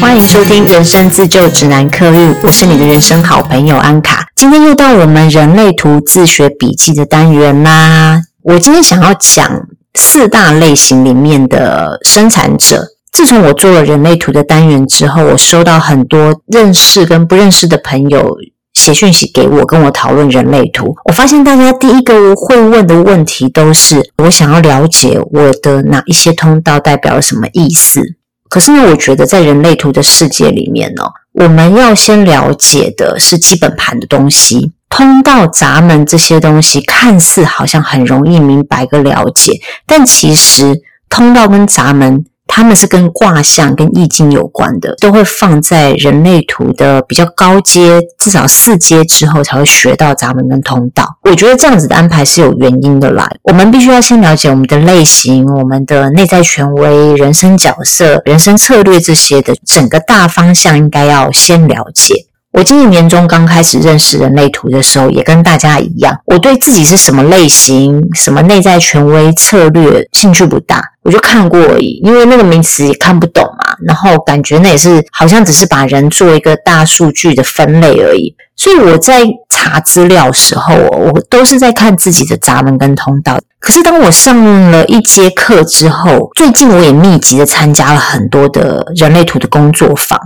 欢迎收听《人生自救指南》客运，我是你的人生好朋友安卡。今天又到我们人类图自学笔记的单元啦。我今天想要讲四大类型里面的生产者。自从我做了人类图的单元之后，我收到很多认识跟不认识的朋友写讯息给我，跟我讨论人类图。我发现大家第一个会问的问题都是：我想要了解我的哪一些通道代表了什么意思。可是呢，我觉得在人类图的世界里面呢，我们要先了解的是基本盘的东西。通道、闸门这些东西看似好像很容易明白跟了解，但其实通道跟闸门，他们是跟卦象、跟易经有关的，都会放在人类图的比较高阶，至少四阶之后才会学到闸门跟通道。我觉得这样子的安排是有原因的啦。我们必须要先了解我们的类型、我们的内在权威、人生角色、人生策略这些的整个大方向，应该要先了解。我今年年中刚开始认识人类图的时候，也跟大家一样，我对自己是什么类型、什么内在权威策略兴趣不大，我就看过而已，因为那个名词也看不懂嘛，然后感觉那也是好像只是把人做一个大数据的分类而已。所以我在查资料时候，我都是在看自己的闸门跟通道。可是当我上了一节课之后，最近我也密集的参加了很多的人类图的工作坊。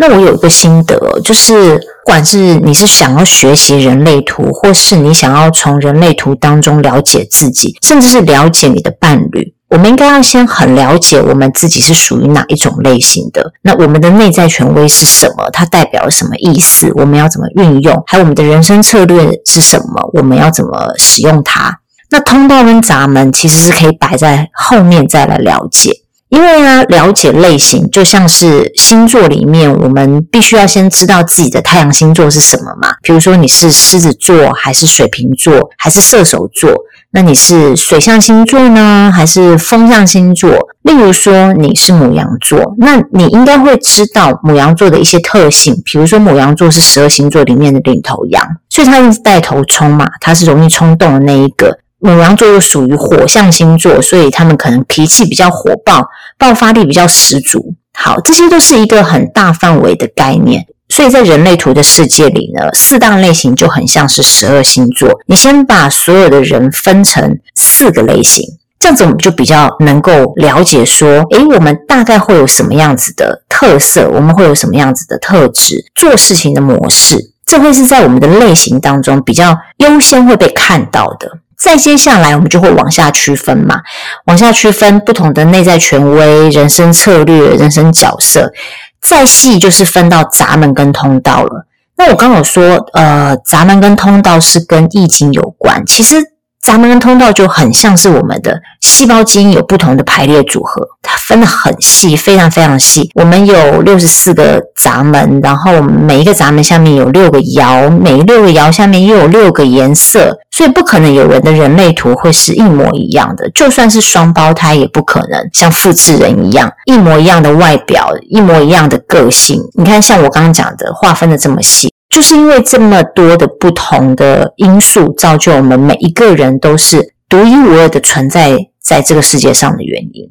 那我有一个心得，就是不管是你是想要学习人类图，或是你想要从人类图当中了解自己，甚至是了解你的伴侣，我们应该要先很了解我们自己是属于哪一种类型的。那我们的内在权威是什么？它代表什么意思？我们要怎么运用？还有我们的人生策略是什么？我们要怎么使用它？那通道跟闸门其实是可以摆在后面再来了解。因为呢，了解类型就像是星座里面，我们必须要先知道自己的太阳星座是什么嘛。比如说你是狮子座，还是水瓶座，还是射手座？那你是水象星座呢，还是风象星座？例如说你是母羊座，那你应该会知道母羊座的一些特性。比如说母羊座是十二星座里面的领头羊，所以它一直带头冲嘛，它是容易冲动的那一个。牡羊座又属于火象星座，所以他们可能脾气比较火爆，爆发力比较十足。好，这些都是一个很大范围的概念。所以在人类图的世界里呢，四大类型就很像是十二星座。你先把所有的人分成四个类型，这样子我们就比较能够了解说，诶，我们大概会有什么样子的特色，我们会有什么样子的特质，做事情的模式，这会是在我们的类型当中比较优先会被看到的。再接下来，我们就会往下区分嘛，往下区分不同的内在权威、人生策略、人生角色。再细就是分到闸门跟通道了。那我刚有说，呃，闸门跟通道是跟易经有关，其实。闸门跟通道就很像是我们的细胞基因有不同的排列组合，它分得很细，非常非常细。我们有六十四个闸门，然后每一个闸门下面有六个爻，每六个爻下面又有六个颜色，所以不可能有人的人类图会是一模一样的。就算是双胞胎，也不可能像复制人一样一模一样的外表，一模一样的个性。你看，像我刚刚讲的，划分的这么细。就是因为这么多的不同的因素，造就我们每一个人都是独一无二的存在在这个世界上的原因。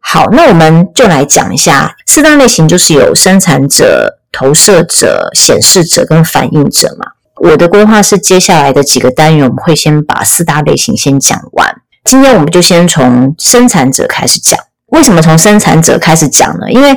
好，那我们就来讲一下四大类型，就是有生产者、投射者、显示者跟反应者嘛。我的规划是，接下来的几个单元，我们会先把四大类型先讲完。今天我们就先从生产者开始讲。为什么从生产者开始讲呢？因为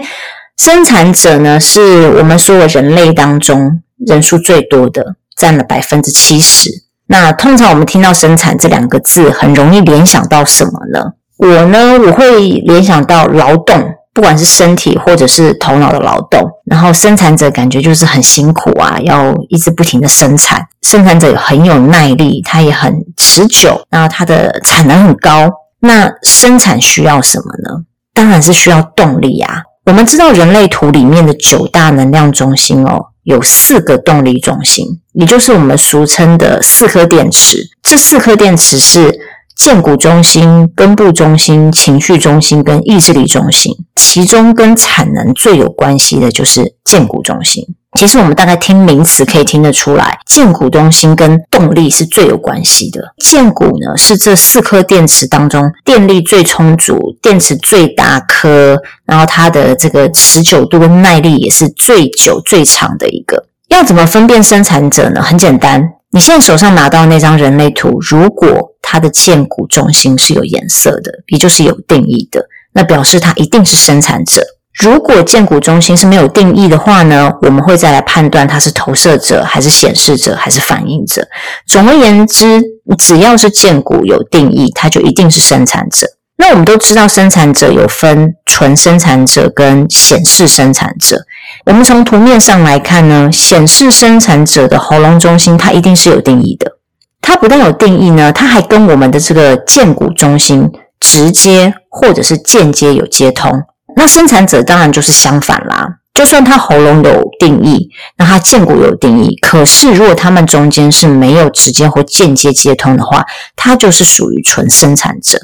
生产者呢，是我们所有人类当中人数最多的，占了百分之七十。那通常我们听到生产这两个字，很容易联想到什么呢？我呢，我会联想到劳动。不管是身体或者是头脑的劳动，然后生产者感觉就是很辛苦啊，要一直不停的生产。生产者很有耐力，他也很持久，那他的产能很高。那生产需要什么呢？当然是需要动力啊。我们知道人类图里面的九大能量中心哦，有四个动力中心，也就是我们俗称的四颗电池。这四颗电池是荐骨中心、根部中心、情绪中心跟意志力中心，其中跟产能最有关系的就是荐骨中心。其实我们大概听名词可以听得出来，荐骨中心跟动力是最有关系的。荐骨呢是这四颗电池当中电力最充足、电池最大颗，然后它的这个持久度跟耐力也是最久最长的一个。要怎么分辨生产者呢？很简单，你现在手上拿到那张人类图，如果它的荐骨中心是有颜色的，也就是有定义的，那表示它一定是生产者。如果荐骨中心是没有定义的话呢，我们会再来判断它是投射者还是显示者还是反映者。总而言之，只要是荐骨有定义，它就一定是生产者。那我们都知道，生产者有分纯生产者跟显示生产者。我们从图面上来看呢，显示生产者的喉咙中心它一定是有定义的。它不但有定义呢，它还跟我们的这个荐骨中心直接或者是间接有接通。那生产者当然就是相反啦。就算他喉咙有定义，那他荐骨有定义，可是如果他们中间是没有直接或间接接通的话，它就是属于纯生产者。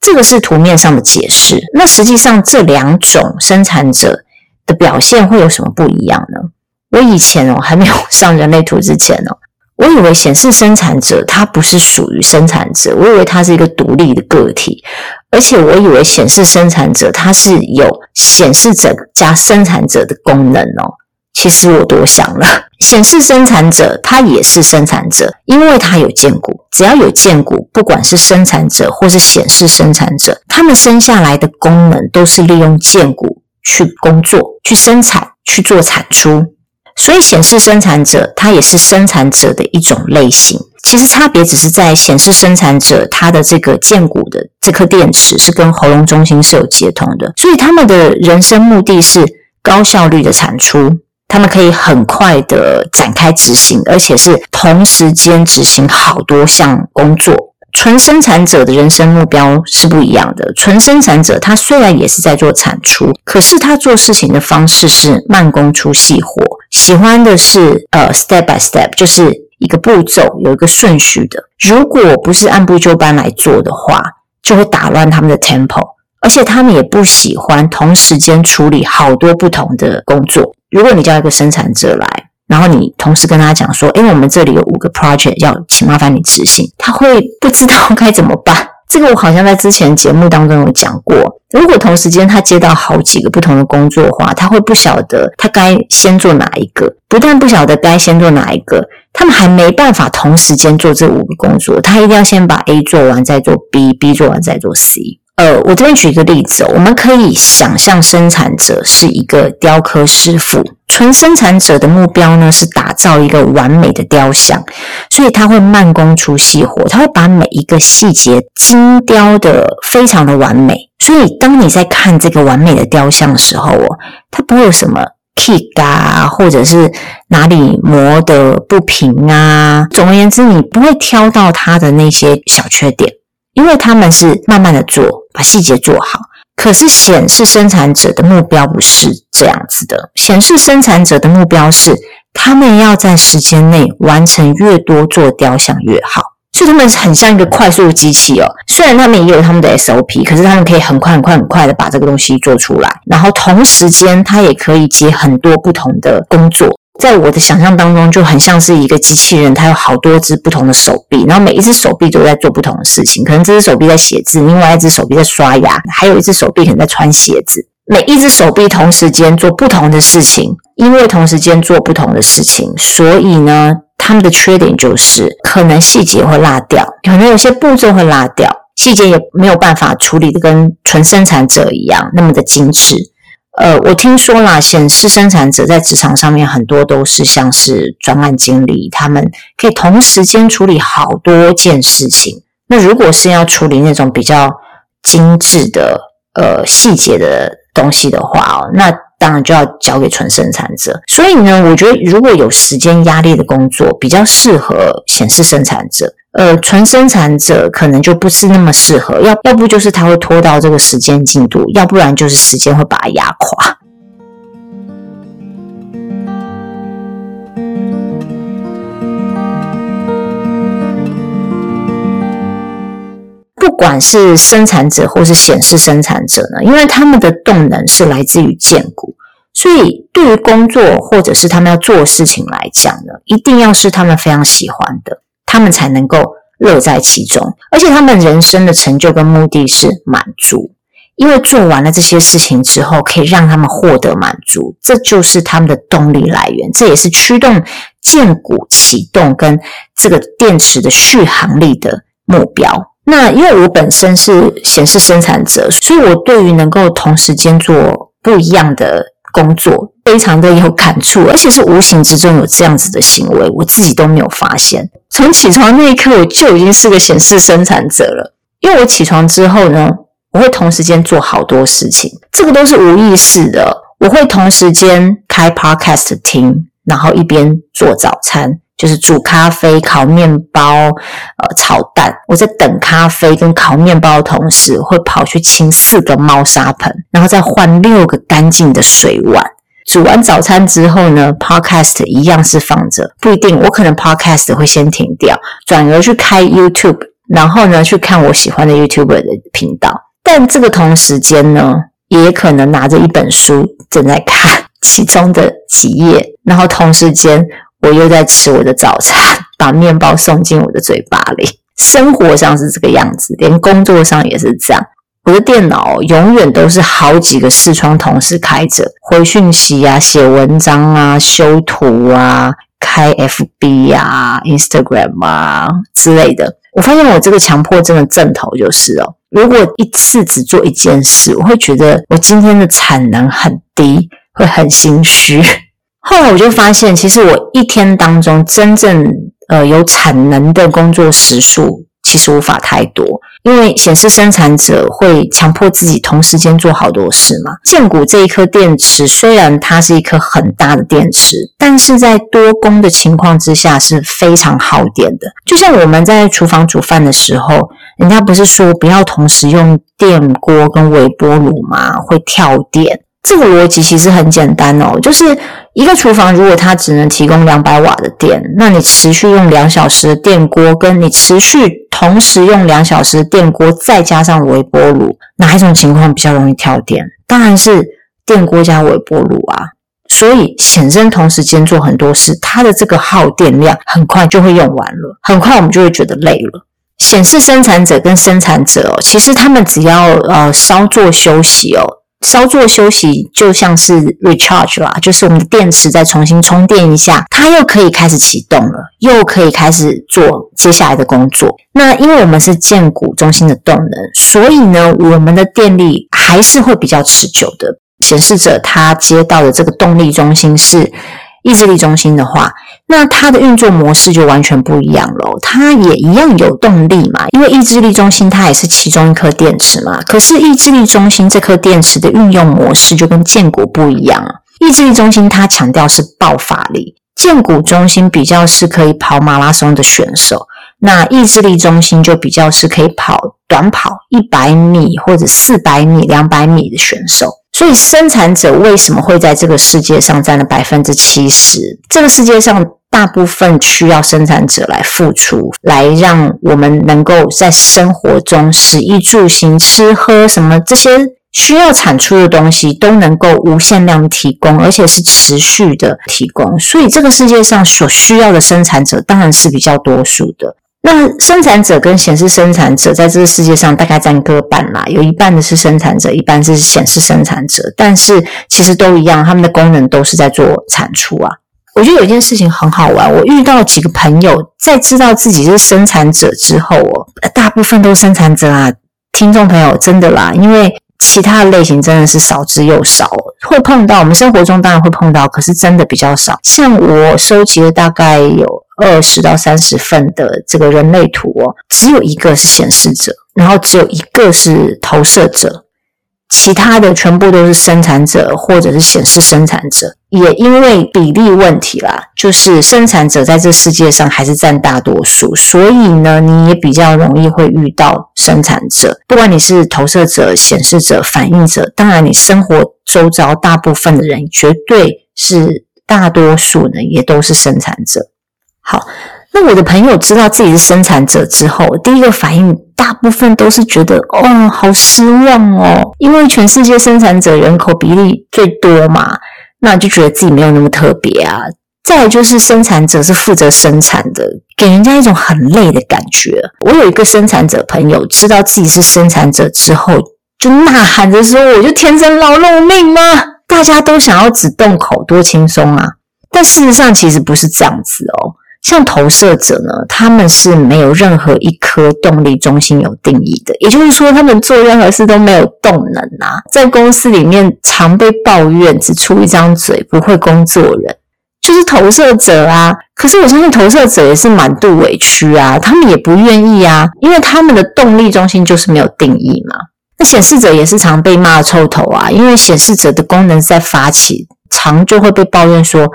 这个是图面上的解释。那实际上这两种生产者的表现会有什么不一样呢？我以前哦还没有 上人类图之前哦。我以为显示生产者他不是属于生产者，我以为他是一个独立的个体，而且我以为显示生产者他是有显示者加生产者的功能哦。其实我多想了，显示生产者他也是生产者，因为他有荐骨，只要有荐骨，不管是生产者或是显示生产者，他们生下来的功能都是利用荐骨去工作、去生产、去做产出。所以，显示生产者它也是生产者的一种类型。其实差别只是在显示生产者，它的这个荐骨的这颗电池是跟喉咙中心是有接通的，所以他们的人生目的是高效率的产出，他们可以很快的展开执行，而且是同时间执行好多项工作。纯生产者的人生目标是不一样的。纯生产者他虽然也是在做产出，可是他做事情的方式是慢工出细活，喜欢的是呃 step by step，就是一个步骤有一个顺序的。如果不是按部就班来做的话，就会打乱他们的 tempo，而且他们也不喜欢同时间处理好多不同的工作。如果你叫一个生产者来，然后你同时跟他讲说：“诶，我们这里有五个 project 要请麻烦你执行。”他会不知道该怎么办。这个我好像在之前节目当中有讲过。如果同时间他接到好几个不同的工作的话，他会不晓得他该先做哪一个。不但不晓得该先做哪一个，他们还没办法同时间做这五个工作。他一定要先把 A 做完，再做 B，B 做完再做 C。呃，我这边举一个例子，我们可以想象生产者是一个雕刻师傅，纯生产者的目标呢是打造一个完美的雕像，所以他会慢工出细活，他会把每一个细节精雕的非常的完美。所以当你在看这个完美的雕像的时候哦，它不会有什么 kick 啊，或者是哪里磨得不平啊，总而言之，你不会挑到它的那些小缺点。因为他们是慢慢的做，把细节做好。可是显示生产者的目标不是这样子的，显示生产者的目标是他们要在时间内完成越多做雕像越好。所以他们很像一个快速机器哦。虽然他们也有他们的 SOP，可是他们可以很快很快很快的把这个东西做出来。然后同时间，他也可以接很多不同的工作。在我的想象当中，就很像是一个机器人，它有好多只不同的手臂，然后每一只手臂都在做不同的事情。可能这只手臂在写字，另外一只手臂在刷牙，还有一只手臂可能在穿鞋子。每一只手臂同时间做不同的事情，因为同时间做不同的事情，所以呢，他们的缺点就是可能细节会落掉，可能有些步骤会落掉，细节也没有办法处理的跟纯生产者一样那么的精致。呃，我听说啦，显示生产者在职场上面很多都是像是专案经理，他们可以同时间处理好多件事情。那如果是要处理那种比较精致的呃细节的东西的话哦，那当然就要交给纯生产者。所以呢，我觉得如果有时间压力的工作，比较适合显示生产者。呃，纯生产者可能就不是那么适合，要要不就是他会拖到这个时间进度，要不然就是时间会把他压垮。不管是生产者或是显示生产者呢，因为他们的动能是来自于荐股，所以对于工作或者是他们要做的事情来讲呢，一定要是他们非常喜欢的，他们才能够乐在其中，而且他们人生的成就跟目的是满足。因为做完了这些事情之后，可以让他们获得满足，这就是他们的动力来源，这也是驱动荐股启动跟这个电池的续航力的目标。那因为我本身是显示生产者，所以我对于能够同时间做不一样的工作，非常的有感触，而且是无形之中有这样子的行为，我自己都没有发现。从起床那一刻，我就已经是个显示生产者了，因为我起床之后呢。我会同时间做好多事情，这个都是无意识的。我会同时间开 podcast 听，然后一边做早餐，就是煮咖啡、烤面包、呃炒蛋。我在等咖啡跟烤面包的同时，会跑去清四个猫砂盆，然后再换六个干净的水碗。煮完早餐之后呢，podcast 一样是放着，不一定，我可能 podcast 会先停掉，转而去开 YouTube，然后呢去看我喜欢的 YouTuber 的频道。但这个同时间呢，也可能拿着一本书正在看 其中的几页，然后同时间我又在吃我的早餐，把面包送进我的嘴巴里。生活上是这个样子，连工作上也是这样。我的电脑永远都是好几个视窗同时开着，回讯息啊、写文章啊、修图啊、开 FB 啊、Instagram 啊之类的。我发现我这个强迫症的症头就是哦。如果一次只做一件事，我会觉得我今天的产能很低，会很心虚。后来我就发现，其实我一天当中真正呃有产能的工作时数，其实无法太多。因为显示生产者会强迫自己同时间做好多事嘛。建谷这一颗电池虽然它是一颗很大的电池，但是在多工的情况之下是非常耗电的。就像我们在厨房煮饭的时候。人家不是说不要同时用电锅跟微波炉吗？会跳电。这个逻辑其实很简单哦，就是一个厨房如果它只能提供两百瓦的电，那你持续用两小时的电锅，跟你持续同时用两小时的电锅，再加上微波炉，哪一种情况比较容易跳电？当然是电锅加微波炉啊。所以显生同时间做很多事，它的这个耗电量很快就会用完了，很快我们就会觉得累了。显示生产者跟生产者哦，其实他们只要呃稍作休息哦，稍作休息就像是 recharge 啦，就是我们的电池再重新充电一下，它又可以开始启动了，又可以开始做接下来的工作。那因为我们是建骨中心的动能，所以呢，我们的电力还是会比较持久的。显示着它接到的这个动力中心是意志力中心的话，那它的运作模式就完全不一样了。它也一样有动力嘛，因为意志力中心它也是其中一颗电池嘛。可是意志力中心这颗电池的运用模式就跟荐骨不一样啊。意志力中心它强调是爆发力，荐骨中心比较是可以跑马拉松的选手，那意志力中心就比较是可以跑短跑一百米或者四百米、两百米的选手。所以，生产者为什么会在这个世界上占了百分之七十？这个世界上大部分需要生产者来付出，来让我们能够在生活中食衣住行、吃喝什么这些需要产出的东西都能够无限量提供，而且是持续的提供。所以，这个世界上所需要的生产者当然是比较多数的。那生产者跟显示生产者在这个世界上大概占各半啦，有一半的是生产者，一半是显示生产者，但是其实都一样，他们的功能都是在做产出啊。我觉得有一件事情很好玩，我遇到几个朋友在知道自己是生产者之后哦，大部分都是生产者啊，听众朋友真的啦，因为其他的类型真的是少之又少，会碰到，我们生活中当然会碰到，可是真的比较少。像我收集了大概有。二十到三十份的这个人类图哦，只有一个是显示者，然后只有一个是投射者，其他的全部都是生产者或者是显示生产者。也因为比例问题啦，就是生产者在这世界上还是占大多数，所以呢，你也比较容易会遇到生产者。不管你是投射者、显示者、反应者，当然你生活周遭大部分的人，绝对是大多数呢，也都是生产者。好，那我的朋友知道自己是生产者之后，第一个反应大部分都是觉得哦，好失望哦，因为全世界生产者人口比例最多嘛，那就觉得自己没有那么特别啊。再来就是生产者是负责生产的，给人家一种很累的感觉。我有一个生产者朋友，知道自己是生产者之后，就呐喊着说：“我就天生劳碌命吗？大家都想要只动口，多轻松啊！”但事实上其实不是这样子哦。像投射者呢，他们是没有任何一颗动力中心有定义的，也就是说，他们做任何事都没有动能啊。在公司里面常被抱怨只出一张嘴，不会工作人，就是投射者啊。可是我相信投射者也是满肚委屈啊，他们也不愿意啊，因为他们的动力中心就是没有定义嘛。那显示者也是常被骂臭头啊，因为显示者的功能是在发起。常就会被抱怨说，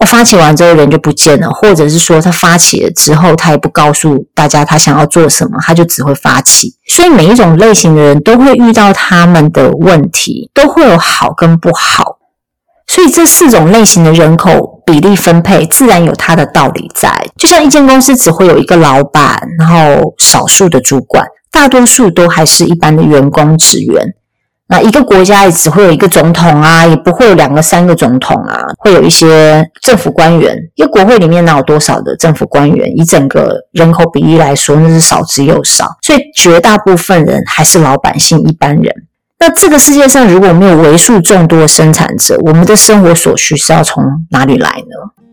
我发起完之后人就不见了，或者是说他发起了之后，他也不告诉大家他想要做什么，他就只会发起。所以每一种类型的人都会遇到他们的问题，都会有好跟不好。所以这四种类型的人口比例分配，自然有它的道理在。就像一间公司只会有一个老板，然后少数的主管，大多数都还是一般的员工职员。那一个国家也只会有一个总统啊，也不会有两个、三个总统啊，会有一些政府官员。一个国会里面哪有多少的政府官员？以整个人口比例来说，那是少之又少。所以绝大部分人还是老百姓、一般人。那这个世界上如果没有为数众多的生产者，我们的生活所需是要从哪里来呢？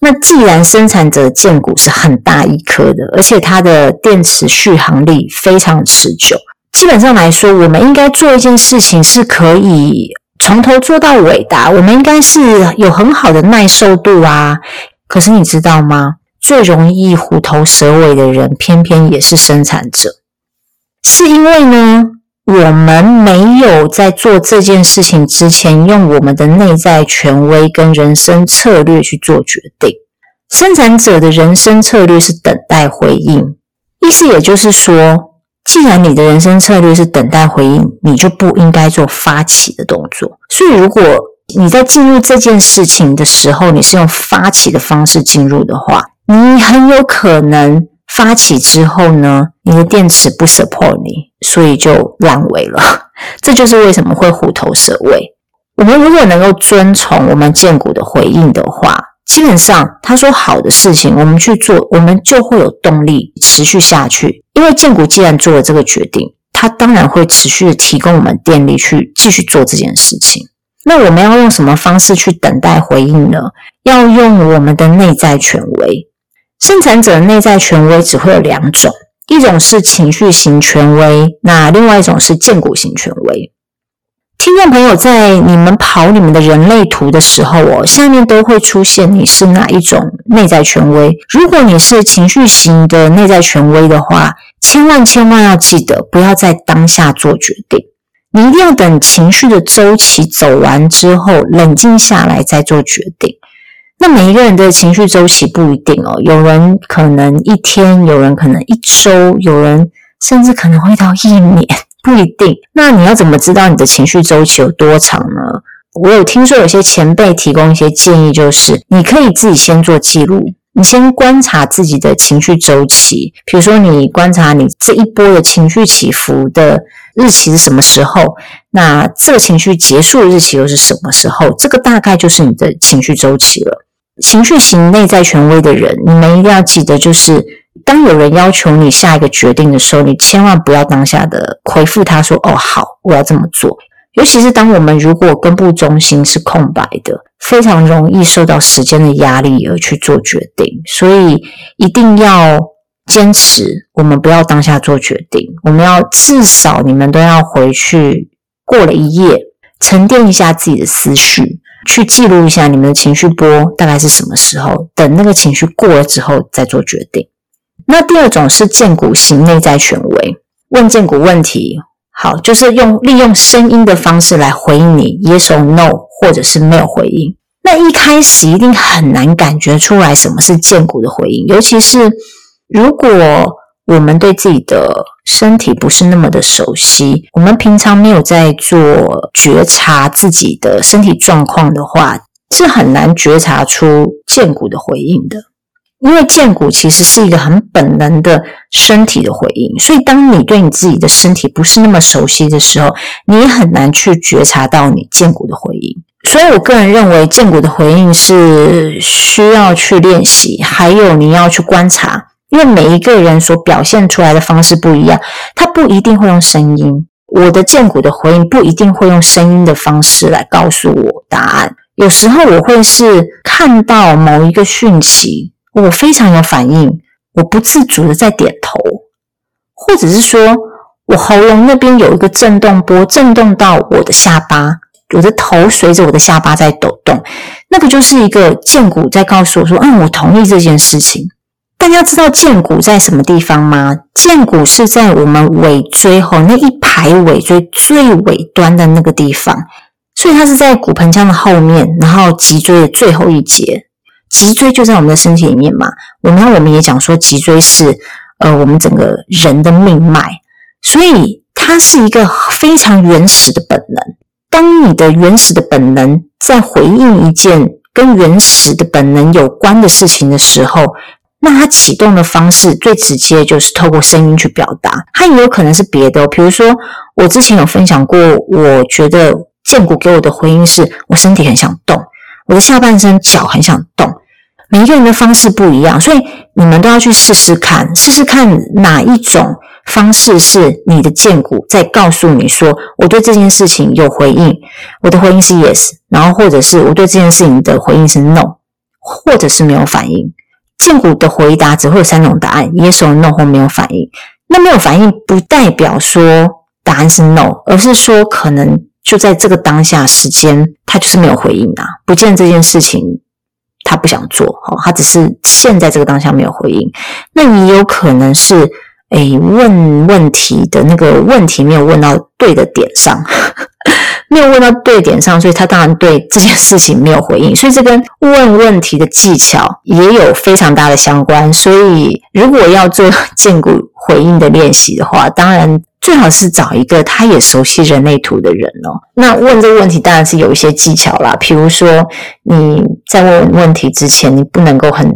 那既然生产者建股是很大一颗的，而且它的电池续航力非常持久，基本上来说，我们应该做一件事情是可以从头做到尾的。我们应该是有很好的耐受度啊。可是你知道吗？最容易虎头蛇尾的人，偏偏也是生产者，是因为呢，我们没有在做这件事情之前，用我们的内在权威跟人生策略去做决定。生产者的人生策略是等待回应，意思也就是说，既然你的人生策略是等待回应，你就不应该做发起的动作。所以，如果你在进入这件事情的时候，你是用发起的方式进入的话，你很有可能。发起之后呢，你的电池不 support 你，所以就烂尾了。这就是为什么会虎头蛇尾。我们如果能够遵从我们荐骨的回应的话，基本上他说好的事情，我们去做，我们就会有动力持续下去。因为荐骨既然做了这个决定，它当然会持续的提供我们电力去继续做这件事情。那我们要用什么方式去等待回应呢？要用我们的内在权威。生产者的内在权威只会有两种，一种是情绪型权威，那另外一种是建骨型权威。听众朋友，在你们跑你们的人类图的时候哦，下面都会出现你是哪一种内在权威。如果你是情绪型的内在权威的话，千万千万要记得，不要在当下做决定，你一定要等情绪的周期走完之后，冷静下来再做决定。那每一个人的情绪周期不一定哦，有人可能一天，有人可能一周，有人甚至可能会到一年，不一定。那你要怎么知道你的情绪周期有多长呢？我有听说有些前辈提供一些建议，就是你可以自己先做记录，你先观察自己的情绪周期，比如说你观察你这一波的情绪起伏的日期是什么时候，那这个情绪结束的日期又是什么时候？这个大概就是你的情绪周期了。情绪型内在权威的人，你们一定要记得，就是当有人要求你下一个决定的时候，你千万不要当下的回复他说：“哦，好，我要这么做。”尤其是当我们如果根部中心是空白的，非常容易受到时间的压力而去做决定。所以一定要坚持，我们不要当下做决定，我们要至少你们都要回去过了一夜，沉淀一下自己的思绪。去记录一下你们的情绪波大概是什么时候，等那个情绪过了之后再做决定。那第二种是荐骨型内在权威，问荐骨问题，好，就是用利用声音的方式来回应你，yes or no，或者是没有回应。那一开始一定很难感觉出来什么是荐骨的回应，尤其是如果我们对自己的身体不是那么的熟悉，我们平常没有在做觉察自己的身体状况的话，是很难觉察出荐骨的回应的。因为荐骨其实是一个很本能的身体的回应，所以当你对你自己的身体不是那么熟悉的时候，你也很难去觉察到你荐骨的回应。所以我个人认为，荐骨的回应是需要去练习，还有你要去观察，因为每一个人所表现出来的方式不一样，他不一定会用声音。我的荐骨的回应不一定会用声音的方式来告诉我答案，有时候我会是看到某一个讯息。我非常有反应，我不自主的在点头，或者是说我喉咙那边有一个震动波，震动到我的下巴，我的头随着我的下巴在抖动，那个就是一个荐骨在告诉我说，嗯，我同意这件事情。大家知道荐骨在什么地方吗？荐骨是在我们尾椎吼那一排尾椎最尾端的那个地方，所以它是在骨盆腔的后面，然后脊椎的最后一节。脊椎就在我们的身体里面嘛，我们我们也讲说脊椎是呃我们整个人的命脉，所以它是一个非常原始的本能。当你的原始的本能在回应一件跟原始的本能有关的事情的时候，那它启动的方式最直接就是透过声音去表达，它也有可能是别的哦。比如说我之前有分享过，我觉得剑骨给我的回应是我身体很想动。我的下半身脚很想动，每一个人的方式不一样，所以你们都要去试试看，试试看哪一种方式是你的剑骨在告诉你说，我对这件事情有回应，我的回应是 yes，然后或者是我对这件事情的回应是 no，或者是没有反应。荐股的回答只会有三种答案：yes or no 或没有反应。那没有反应不代表说答案是 no，而是说可能。就在这个当下时间，他就是没有回应啊，不见这件事情他不想做，哦，他只是现在这个当下没有回应。那你有可能是，诶，问问题的那个问题没有问到对的点上，没有问到对点上，所以他当然对这件事情没有回应。所以这跟问问题的技巧也有非常大的相关。所以如果要做荐骨回应的练习的话，当然。最好是找一个他也熟悉人类图的人哦。那问这个问题当然是有一些技巧啦，比如说你在问问题之前，你不能够很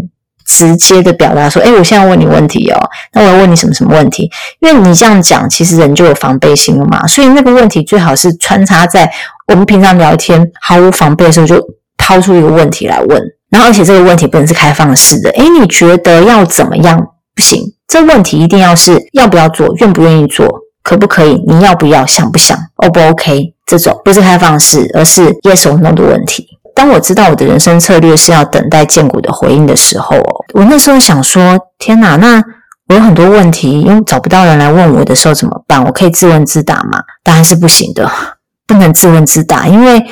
直接的表达说：“诶，我现在问你问题哦，那我要问你什么什么问题？”因为你这样讲，其实人就有防备心了嘛。所以那个问题最好是穿插在我们平常聊天毫无防备的时候，就抛出一个问题来问。然后而且这个问题不能是开放式的。诶，你觉得要怎么样？不行，这问题一定要是要不要做，愿不愿意做。可不可以？你要不要？想不想？O 不 OK？这种不是开放式，而是 Yes or No 的问题。当我知道我的人生策略是要等待荐骨的回应的时候，我那时候想说：天哪，那我有很多问题，因为找不到人来问我的时候怎么办？我可以自问自答吗？当然是不行的，不能自问自答，因为。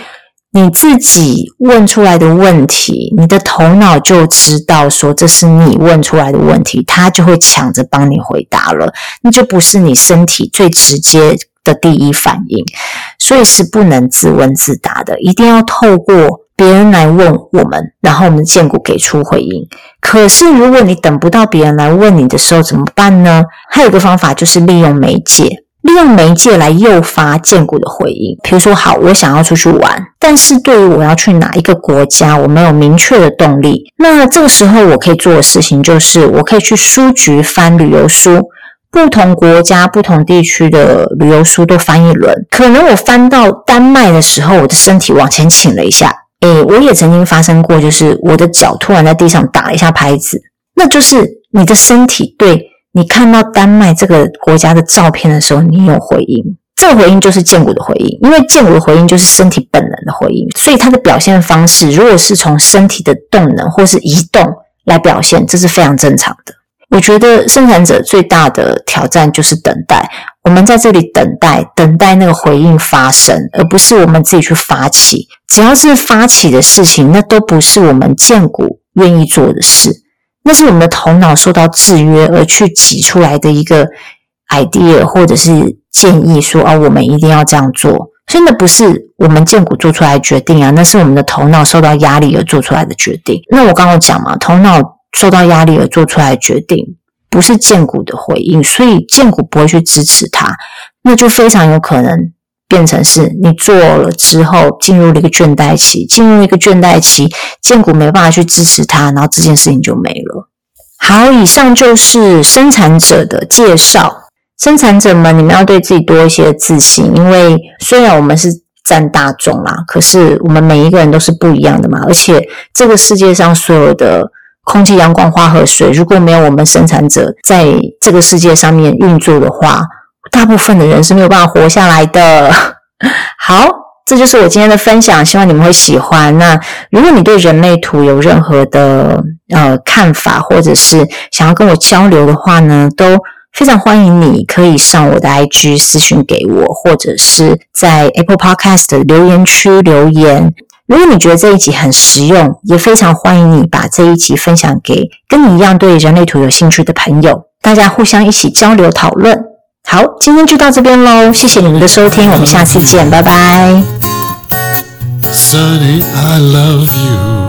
你自己问出来的问题，你的头脑就知道说这是你问出来的问题，他就会抢着帮你回答了，那就不是你身体最直接的第一反应，所以是不能自问自答的，一定要透过别人来问我们，然后我们荐股给出回应。可是如果你等不到别人来问你的时候怎么办呢？还有一个方法就是利用媒介。利用媒介来诱发荐股的回应，比如说，好，我想要出去玩，但是对于我要去哪一个国家，我没有明确的动力。那这个时候，我可以做的事情就是，我可以去书局翻旅游书，不同国家、不同地区的旅游书都翻一轮。可能我翻到丹麦的时候，我的身体往前倾了一下，诶，我也曾经发生过，就是我的脚突然在地上打了一下拍子，那就是你的身体对。你看到丹麦这个国家的照片的时候，你有回应，这个回应就是荐骨的回应，因为荐骨的回应就是身体本能的回应，所以它的表现方式，如果是从身体的动能或是移动来表现，这是非常正常的。我觉得生产者最大的挑战就是等待，我们在这里等待，等待那个回应发生，而不是我们自己去发起。只要是发起的事情，那都不是我们荐股愿意做的事。那是我们的头脑受到制约而去挤出来的一个 idea 或者是建议说，啊，我们一定要这样做。所以那不是我们荐股做出来决定啊，那是我们的头脑受到压力而做出来的决定。那我刚刚讲嘛，头脑受到压力而做出来的决定，不是荐股的回应，所以荐股不会去支持它，那就非常有可能变成是你做了之后进入了一个倦怠期，进入一个倦怠期，荐骨没办法去支持它，然后这件事情就没了。好，以上就是生产者的介绍。生产者们，你们要对自己多一些自信，因为虽然我们是占大众啦，可是我们每一个人都是不一样的嘛。而且这个世界上所有的空气、阳光、花和水，如果没有我们生产者在这个世界上面运作的话，大部分的人是没有办法活下来的。好，这就是我今天的分享，希望你们会喜欢。那如果你对人类图有任何的呃看法，或者是想要跟我交流的话呢，都。非常欢迎你，可以上我的 IG 私讯给我，或者是在 Apple Podcast 的留言区留言。如果你觉得这一集很实用，也非常欢迎你把这一集分享给跟你一样对人类图有兴趣的朋友，大家互相一起交流讨论。好，今天就到这边喽，谢谢你们的收听，我们下次见，拜拜。Sunny, I love you.